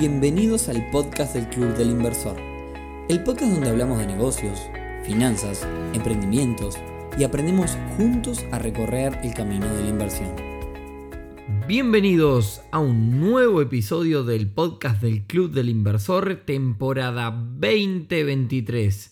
Bienvenidos al podcast del Club del Inversor, el podcast donde hablamos de negocios, finanzas, emprendimientos y aprendemos juntos a recorrer el camino de la inversión. Bienvenidos a un nuevo episodio del podcast del Club del Inversor, temporada 2023.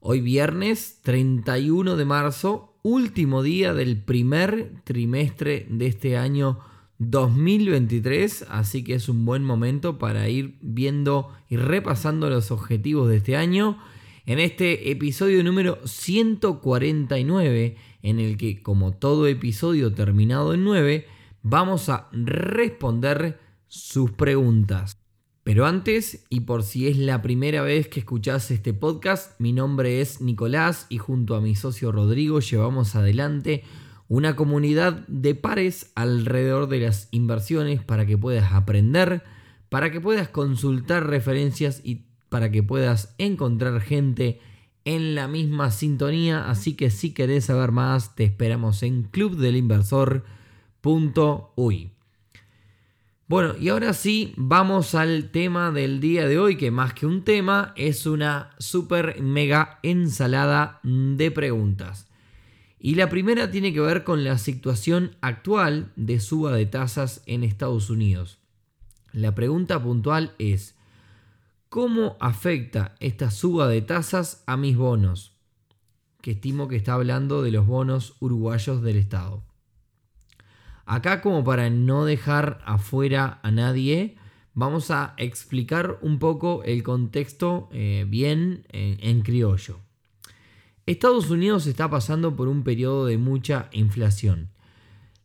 Hoy viernes 31 de marzo, último día del primer trimestre de este año 2023, así que es un buen momento para ir viendo y repasando los objetivos de este año en este episodio número 149, en el que como todo episodio terminado en 9, vamos a responder sus preguntas. Pero antes, y por si es la primera vez que escuchás este podcast, mi nombre es Nicolás y junto a mi socio Rodrigo llevamos adelante una comunidad de pares alrededor de las inversiones para que puedas aprender, para que puedas consultar referencias y para que puedas encontrar gente en la misma sintonía. Así que si querés saber más, te esperamos en clubdelinversor.uy. Bueno, y ahora sí, vamos al tema del día de hoy, que más que un tema, es una super mega ensalada de preguntas. Y la primera tiene que ver con la situación actual de suba de tasas en Estados Unidos. La pregunta puntual es, ¿cómo afecta esta suba de tasas a mis bonos? Que estimo que está hablando de los bonos uruguayos del Estado. Acá como para no dejar afuera a nadie, vamos a explicar un poco el contexto eh, bien en, criollo. Estados Unidos está pasando por un periodo de mucha inflación.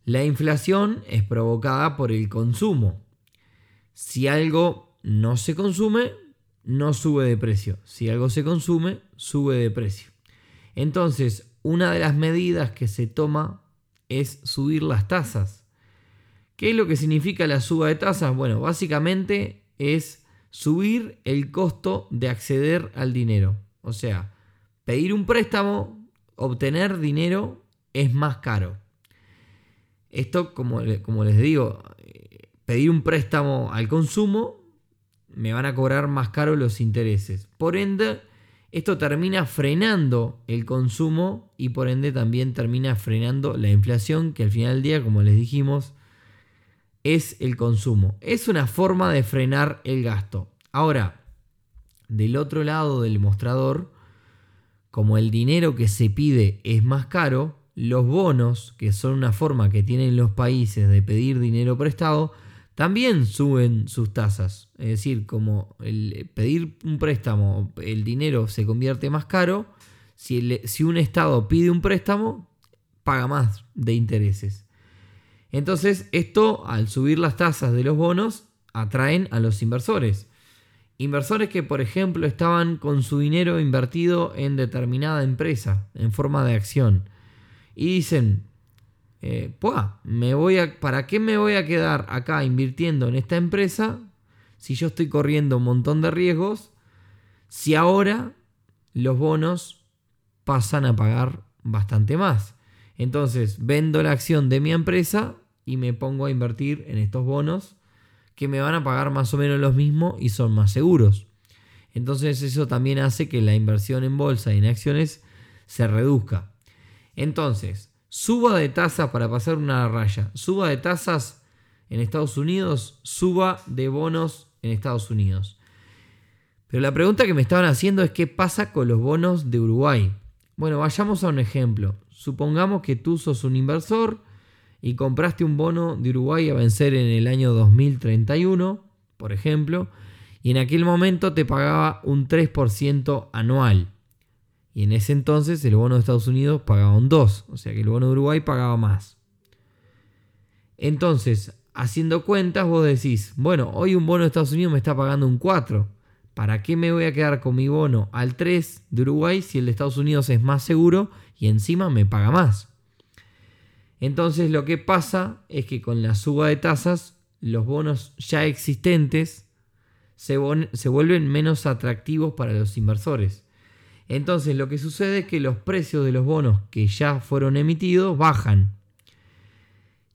La inflación es provocada por el consumo. Si algo no se consume, no sube de precio. Si algo se consume, sube de precio. Entonces, una de las medidas que se toma es subir las tasas. ¿Qué es lo que significa la suba de tasas? Bueno, básicamente es subir el costo de acceder al dinero. O sea, pedir un préstamo, obtener dinero es más caro. Esto, como, les digo, eh, pedir un préstamo al consumo, me van a cobrar más caro los intereses. Por ende, esto termina frenando el consumo y por ende también termina frenando la inflación, que al final del día, como les dijimos, es el consumo. Es una forma de frenar el gasto. Ahora, del otro lado del mostrador, como el dinero que se pide es más caro, los bonos, que son una forma que tienen los países de pedir dinero prestado, también suben sus tasas. Es decir, como el pedir un préstamo, el dinero se convierte más caro, si, si un Estado pide un préstamo, paga más de intereses. Entonces, esto, al subir las tasas de los bonos, atraen a los inversores. Inversores que, por ejemplo, estaban con su dinero invertido en determinada empresa, en forma de acción. Y dicen, eh, me voy a, ¿para qué me voy a quedar acá invirtiendo en esta empresa si yo estoy corriendo un montón de riesgos? Si ahora los bonos pasan a pagar bastante más. Entonces vendo la acción de mi empresa y me pongo a invertir en estos bonos que me van a pagar más o menos lo mismo y son más seguros. Entonces eso también hace que la inversión en bolsa y en acciones se reduzca. Entonces, Suba de tasas para pasar una raya. Suba de tasas en Estados Unidos, suba de bonos en Estados Unidos. Pero la pregunta que me estaban haciendo es qué pasa con los bonos de Uruguay. Bueno, vayamos a un ejemplo. Supongamos que tú sos un inversor y compraste un bono de Uruguay a vencer en el año 2031, por ejemplo, y en aquel momento te pagaba un 3% anual. Y en ese entonces el bono de Estados Unidos pagaba un 2, o sea que el bono de Uruguay pagaba más. Entonces, haciendo cuentas, vos decís, bueno, hoy un bono de Estados Unidos me está pagando un 4. ¿Para qué me voy a quedar con mi bono al 3 de Uruguay si el de Estados Unidos es más seguro y encima me paga más? Entonces lo que pasa es que con la suba de tasas, los bonos ya existentes se, se vuelven menos atractivos para los inversores. Entonces lo que sucede es que los precios de los bonos que ya fueron emitidos bajan.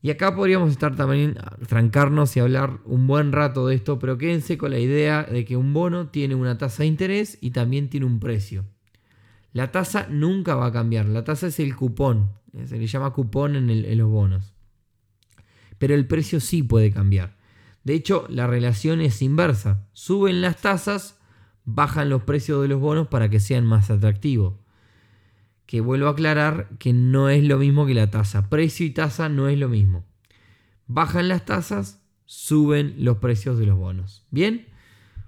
Y acá podríamos estar también, trancarnos y hablar un buen rato de esto, pero quédense con la idea de que un bono tiene una tasa de interés y también tiene un precio. La tasa nunca va a cambiar, la tasa es el cupón, se le llama cupón en, en los bonos. Pero el precio sí puede cambiar. De hecho, la relación es inversa. Suben las tasas, bajan los precios de los bonos para que sean más atractivos que vuelvo a aclarar que no es lo mismo que la tasa. Precio y tasa no es lo mismo. Bajan las tasas, suben los precios de los bonos. ¿Bien?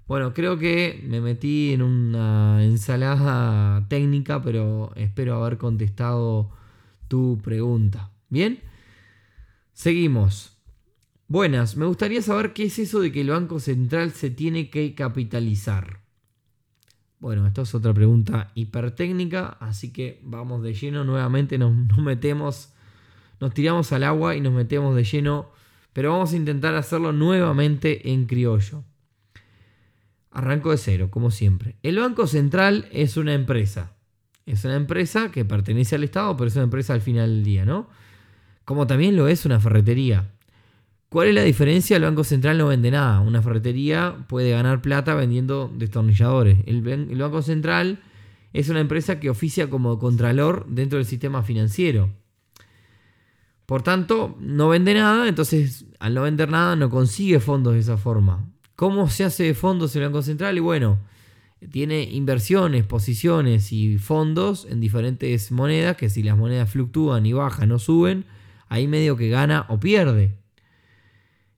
Bueno, creo que me metí en una ensalada técnica, pero espero haber contestado tu pregunta. ¿Bien? Seguimos. Buenas, me gustaría saber qué es eso de que el Banco Central se tiene que capitalizar. Bueno, esto es otra pregunta hipertécnica, así que vamos de lleno nuevamente, nos, metemos, nos tiramos al agua y nos metemos de lleno, pero vamos a intentar hacerlo nuevamente en criollo. Arranco de cero, como siempre. El Banco Central es una empresa. Es una empresa que pertenece al Estado, pero es una empresa al final del día, ¿no? Como también lo es una ferretería. ¿Cuál es la diferencia? El Banco Central no vende nada. Una ferretería puede ganar plata vendiendo destornilladores. El, Banco Central es una empresa que oficia como contralor dentro del sistema financiero. Por tanto, no vende nada, entonces al no vender nada no consigue fondos de esa forma. ¿Cómo se hace de fondos el Banco Central? Y bueno, tiene inversiones, posiciones y fondos en diferentes monedas, que si las monedas fluctúan y bajan o suben, ahí medio que gana o pierde.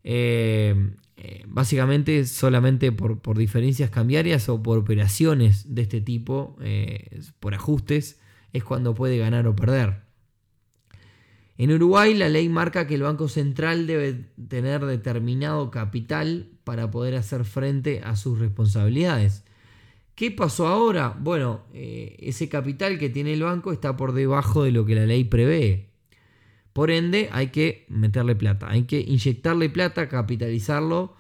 Eh, eh, básicamente solamente por, diferencias cambiarias o por operaciones de este tipo, eh, por ajustes, es cuando puede ganar o perder. En Uruguay la ley marca que el Banco Central debe tener determinado capital para poder hacer frente a sus responsabilidades. ¿Qué pasó ahora? Bueno, ese capital que tiene el banco está por debajo de lo que la ley prevé. Por ende, hay que meterle plata, hay que inyectarle plata, capitalizarlo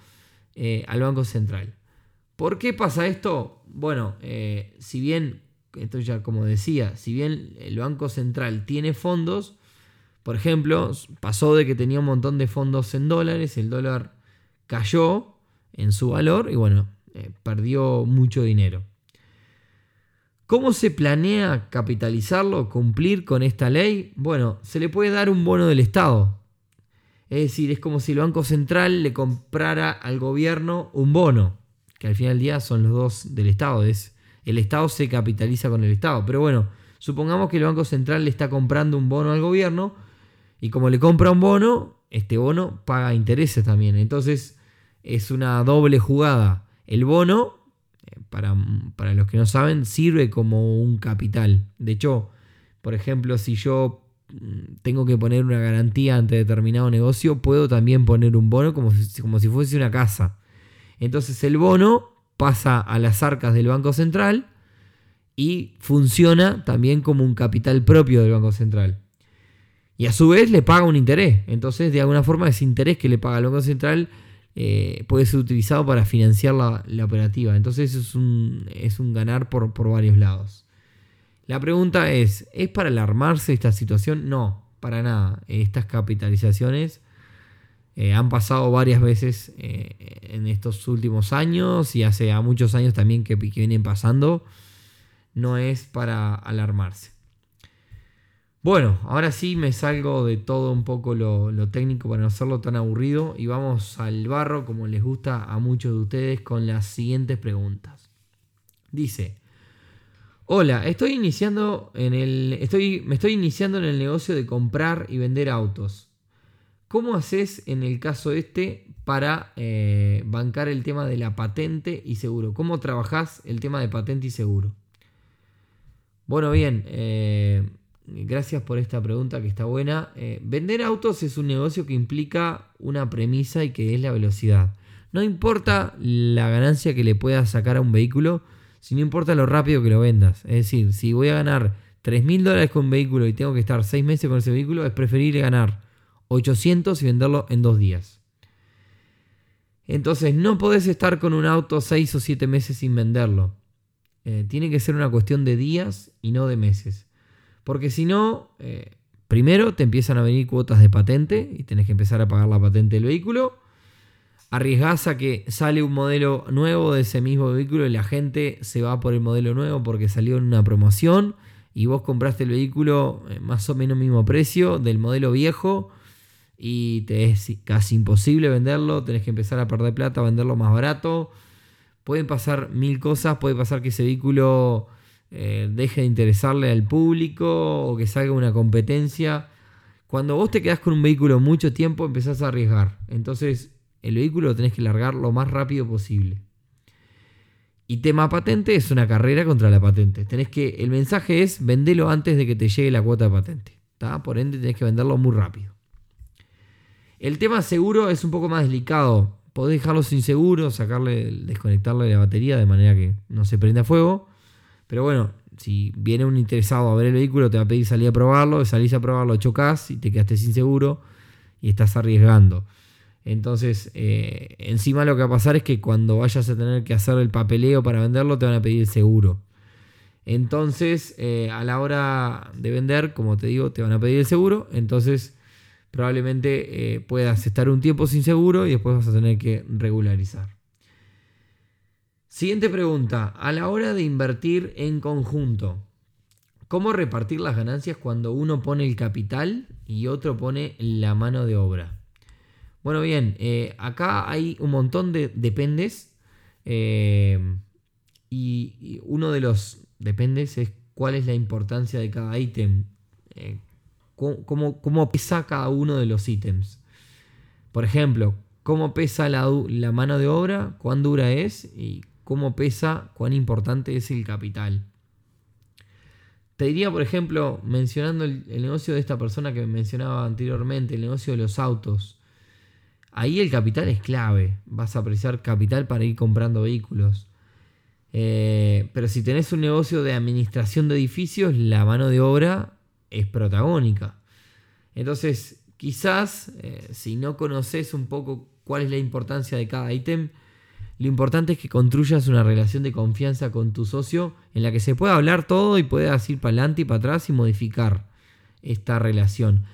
eh, al Banco Central. ¿Por qué pasa esto? Bueno, eh, si bien, esto ya como decía, si bien el Banco Central tiene fondos, por ejemplo, pasó de que tenía un montón de fondos en dólares, el dólar cayó en su valor y bueno, eh, perdió mucho dinero. ¿Cómo se planea capitalizarlo, cumplir con esta ley? Bueno, se le puede dar un bono del Estado. Es decir, es como si el Banco Central le comprara al gobierno un bono, que al final del día son los dos del Estado. Es, el Estado se capitaliza con el Estado. Pero bueno, supongamos que el Banco Central le está comprando un bono al gobierno y como le compra un bono, este bono paga intereses también. Entonces es una doble jugada. El bono para, los que no saben, sirve como un capital. De hecho, por ejemplo, si yo mm, tengo que poner una garantía ante determinado negocio, puedo también poner un bono como si, como si fuese una casa. Entonces el bono pasa a las arcas del Banco Central y funciona también como un capital propio del Banco Central. Y a su vez le paga un interés. Entonces, de alguna forma, ese interés que le paga el Banco Central eh, puede ser utilizado para financiar la, operativa. Entonces es un, es un ganar por, varios lados. La pregunta es, ¿es para alarmarse esta situación? No, para nada. Estas capitalizaciones eh, han pasado varias veces eh, en estos últimos años y hace muchos años también que vienen pasando. No es para alarmarse. Bueno, ahora sí me salgo de todo un poco lo, técnico para no hacerlo tan aburrido y vamos al barro como les gusta a muchos de ustedes con las siguientes preguntas. Dice, hola, estoy iniciando en el, estoy, me estoy iniciando en el negocio de comprar y vender autos. ¿Cómo haces en el caso este para eh, bancar el tema de la patente y seguro? ¿Cómo trabajás el tema de patente y seguro? Bueno, bien, eh, Gracias por esta pregunta que está buena. Eh, vender autos es un negocio que implica una premisa y que es la velocidad. No importa la ganancia que le puedas sacar a un vehículo, sino importa lo rápido que lo vendas. Es decir, si voy a ganar 3 mil dólares con un vehículo y tengo que estar 6 meses con ese vehículo, es preferible ganar 800 y venderlo en 2 días. Entonces no podés estar con un auto 6 o 7 meses sin venderlo. Eh, tiene que ser una cuestión de días y no de meses. Porque si no, eh, Primero te empiezan a venir cuotas de patente y tenés que empezar a pagar la patente del vehículo. Arriesgás a que sale un modelo nuevo de ese mismo vehículo y la gente se va por el modelo nuevo porque salió en una promoción y vos compraste el vehículo eh, más o menos mismo precio del modelo viejo y te es casi imposible venderlo, tenés que empezar a perder plata, venderlo más barato. Pueden pasar mil cosas, puede pasar que ese vehículo eh, deje de interesarle al público o que salga una competencia. Cuando vos te quedás con un vehículo mucho tiempo, empezás a arriesgar. Entonces, el vehículo lo tenés que largar lo más rápido posible. Y tema patente es una carrera contra la patente. Tenés que, el mensaje es vendelo antes de que te llegue la cuota de patente. Por ende, tenés que venderlo muy rápido. El tema seguro es un poco más delicado. Podés dejarlo sin seguro, sacarle, desconectarle la batería de manera que no se prenda fuego. Pero bueno, si viene un interesado a ver el vehículo, te va a pedir salir a probarlo, salís a probarlo, chocas y te quedaste sin seguro y estás arriesgando. Entonces, eh, encima lo que va a pasar es que cuando vayas a tener que hacer el papeleo para venderlo, te van a pedir el seguro. Entonces, eh, a la hora de vender, como te digo, te van a pedir el seguro. Entonces, probablemente eh, puedas estar un tiempo sin seguro y después vas a tener que regularizar. Siguiente pregunta. A la hora de invertir en conjunto, ¿cómo repartir las ganancias cuando uno pone el capital y otro pone la mano de obra? Bueno, bien, eh, acá hay un montón de dependes eh, y, uno de los dependes es cuál es la importancia de cada ítem cómo, pesa cada uno de los ítems. Por ejemplo, cómo pesa la, mano de obra, cuán dura es cómo pesa, cuán importante es el capital. Te diría, por ejemplo, mencionando el, negocio de esta persona que mencionaba anteriormente, el negocio de los autos. Ahí el capital es clave. Vas a apreciar capital para ir comprando vehículos. Eh, pero si tenés un negocio de administración de edificios, la mano de obra es protagónica. Entonces, quizás, eh, si no conoces un poco cuál es la importancia de cada ítem, lo importante es que construyas una relación de confianza con tu socio en la que se pueda hablar todo y puedas ir para adelante y para atrás y modificar esta relación.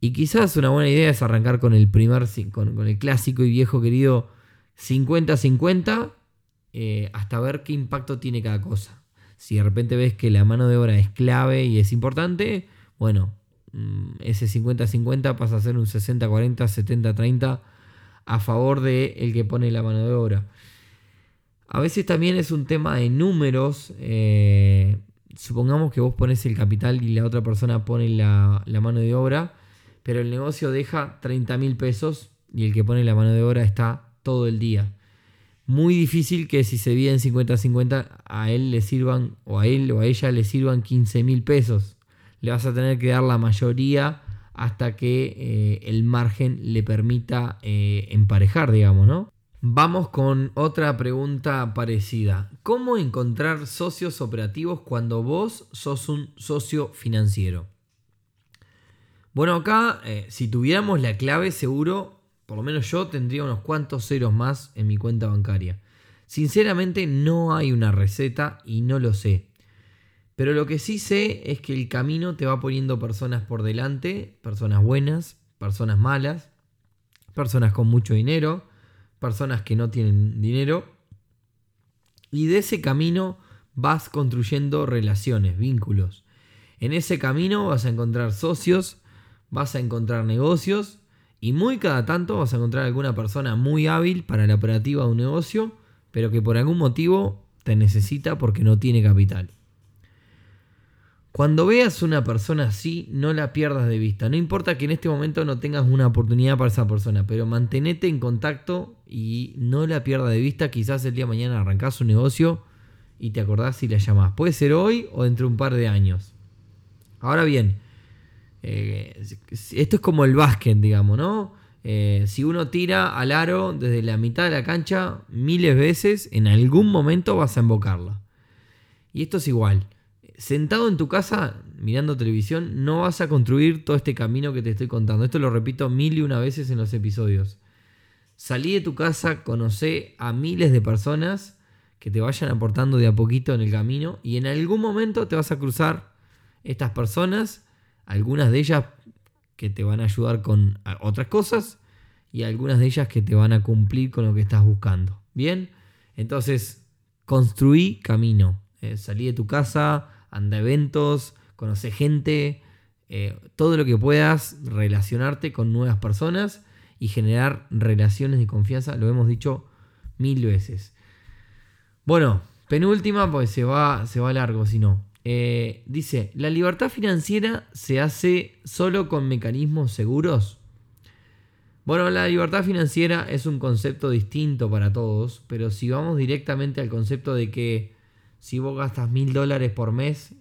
Y quizás una buena idea es arrancar con el primer, con, el clásico y viejo querido 50-50 eh, hasta ver qué impacto tiene cada cosa. Si de repente ves que la mano de obra es clave y es importante, bueno, mm, ese 50-50 pasa a ser un 60-40, 70-30 a favor de el que pone la mano de obra. A veces también es un tema de números. Eh, supongamos que vos pones el capital y la otra persona pone la, mano de obra, pero el negocio deja 30 mil pesos y el que pone la mano de obra está todo el día muy difícil que si se en 50-50 a él le sirvan o a él o a ella le sirvan 15 mil pesos. Le vas a tener que dar la mayoría hasta que eh, el margen le permita eh, emparejar, digamos, ¿no? Vamos con otra pregunta parecida. ¿Cómo encontrar socios operativos cuando vos sos un socio financiero? Bueno, acá, eh, si tuviéramos la clave, seguro por lo menos yo tendría unos cuantos ceros más en mi cuenta bancaria. Sinceramente no hay una receta y no lo sé. Pero lo que sí sé es que el camino te va poniendo personas por delante, personas buenas, personas malas, personas con mucho dinero, personas que no tienen dinero. Y de ese camino vas construyendo relaciones, vínculos. En ese camino vas a encontrar socios, vas a encontrar negocios y muy cada tanto vas a encontrar alguna persona muy hábil para la operativa de un negocio, pero que por algún motivo te necesita porque no tiene capital. Cuando veas una persona así, no la pierdas de vista. No importa que en este momento no tengas una oportunidad para esa persona, pero mantenete en contacto y no la pierdas de vista. Quizás el día de mañana arrancás un negocio y te acordás y la llamás. Puede ser hoy o dentro de un par de años. Ahora bien, eh, esto es como el básquet, digamos, ¿no? Eh, si uno tira al aro desde la mitad de la cancha miles veces, en algún momento vas a embocarla. Y esto es igual. Sentado en tu casa mirando televisión, no vas a construir todo este camino que te estoy contando. Esto lo repito mil y una veces en los episodios. Salí de tu casa, conoce a miles de personas que te vayan aportando de a poquito en el camino y en algún momento te vas a cruzar estas personas Algunas de ellas que te van a ayudar con otras cosas y algunas de ellas que te van a cumplir con lo que estás buscando. Bien, entonces construí camino. Eh, salí de tu casa, anda a eventos, conoce gente, eh, todo lo que puedas relacionarte con nuevas personas y generar relaciones de confianza, lo hemos dicho mil veces. Bueno, penúltima, pues se va, se va largo si no. Eh, dice, ¿la libertad financiera se hace solo con mecanismos seguros? Bueno, la libertad financiera es un concepto distinto para todos, pero si vamos directamente al concepto de que si vos gastas mil dólares por mes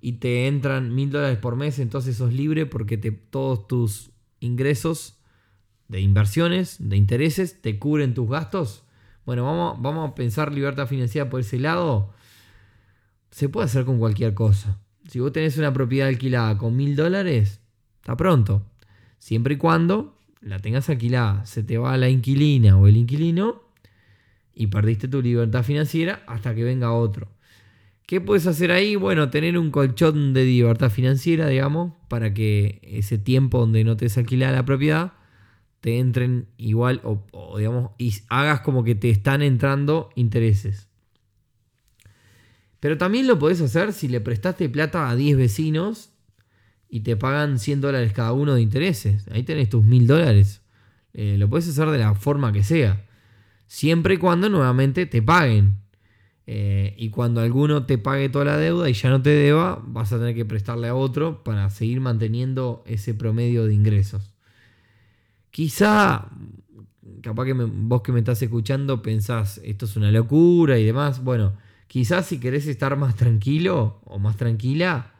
y te entran mil dólares por mes, entonces sos libre porque todos tus ingresos de inversiones, de intereses, te cubren tus gastos. Bueno, vamos, vamos a pensar libertad financiera por ese lado. Se puede hacer con cualquier cosa. Si vos tenés una propiedad alquilada con mil dólares, está pronto. Siempre y cuando la tengas alquilada, se te va la inquilina o el inquilino y perdiste tu libertad financiera hasta que venga otro. ¿Qué puedes hacer ahí? Bueno, tener un colchón de libertad financiera, digamos, para que ese tiempo donde no te es alquilada la propiedad te entren igual o, digamos, y hagas como que te están entrando intereses. Pero también lo podés hacer si le prestaste plata a 10 vecinos y te pagan 100 dólares cada uno de intereses. Ahí tenés tus 1000 dólares. Eh, lo puedes hacer de la forma que sea. Siempre y cuando nuevamente te paguen. Eh, y cuando alguno te pague toda la deuda y ya no te deba, vas a tener que prestarle a otro para seguir manteniendo ese promedio de ingresos. Quizá, capaz que vos que me estás escuchando pensás, esto es una locura y demás. Bueno, quizás si querés estar más tranquilo o más tranquila,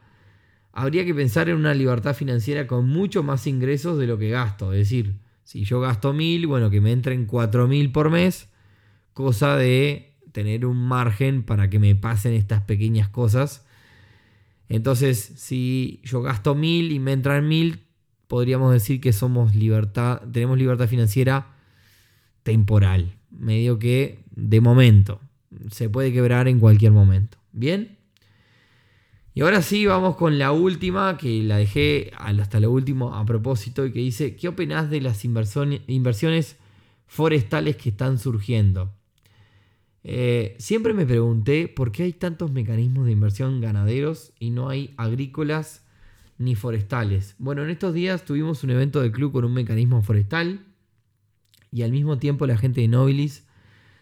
habría que pensar en una libertad financiera con mucho más ingresos de lo que gasto. Es decir, si yo gasto mil, bueno, que me entren cuatro mil por mes, cosa de tener un margen para que me pasen estas pequeñas cosas. Entonces, si yo gasto mil y me entran mil, podríamos decir que somos libertad, tenemos libertad financiera temporal, medio que de momento. Se puede quebrar en cualquier momento. ¿Bien? Y ahora sí, vamos con la última, que la dejé hasta lo último a propósito, y que dice, ¿qué opinas de las inversiones forestales que están surgiendo? Eh, siempre me pregunté por qué hay tantos mecanismos de inversión ganaderos y no hay agrícolas ni forestales. Bueno, en estos días tuvimos un evento del club con un mecanismo forestal y al mismo tiempo la gente de Nobilis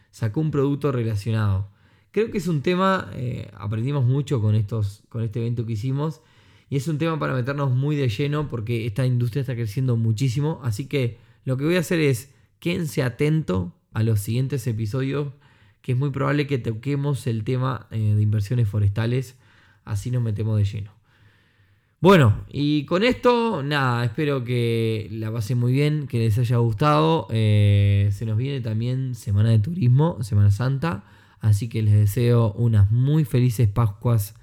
sacó un producto relacionado. Creo que es un tema, eh, aprendimos mucho con, estos, con este evento que hicimos y es un tema para meternos muy de lleno porque esta industria está creciendo muchísimo. Así que lo que voy a hacer es, quédense atento a los siguientes episodios que es muy probable que toquemos el tema eh, de inversiones forestales, así nos metemos de lleno. Bueno, y con esto, nada, espero que la pasen muy bien, que les haya gustado. Eh, se nos viene también Semana de Turismo, Semana Santa, así que les deseo unas muy felices Pascuas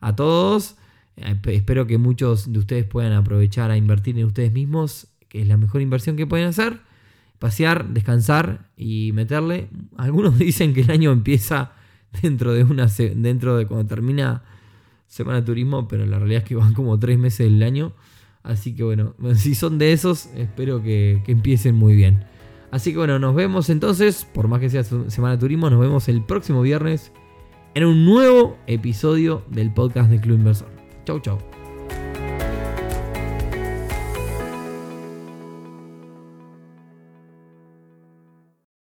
a todos. Espero que muchos de ustedes puedan aprovechar a invertir en ustedes mismos, que es la mejor inversión que pueden hacer pasear, descansar y meterle. Algunos dicen que el año empieza dentro de una dentro de cuando termina semana de turismo, pero la realidad es que van como tres meses del año. Así que bueno, si son de esos, espero que empiecen muy bien. Así que bueno, nos vemos entonces, por más que sea semana de turismo, nos vemos el próximo viernes en un nuevo episodio del podcast de Club Inversor. Chau, chau.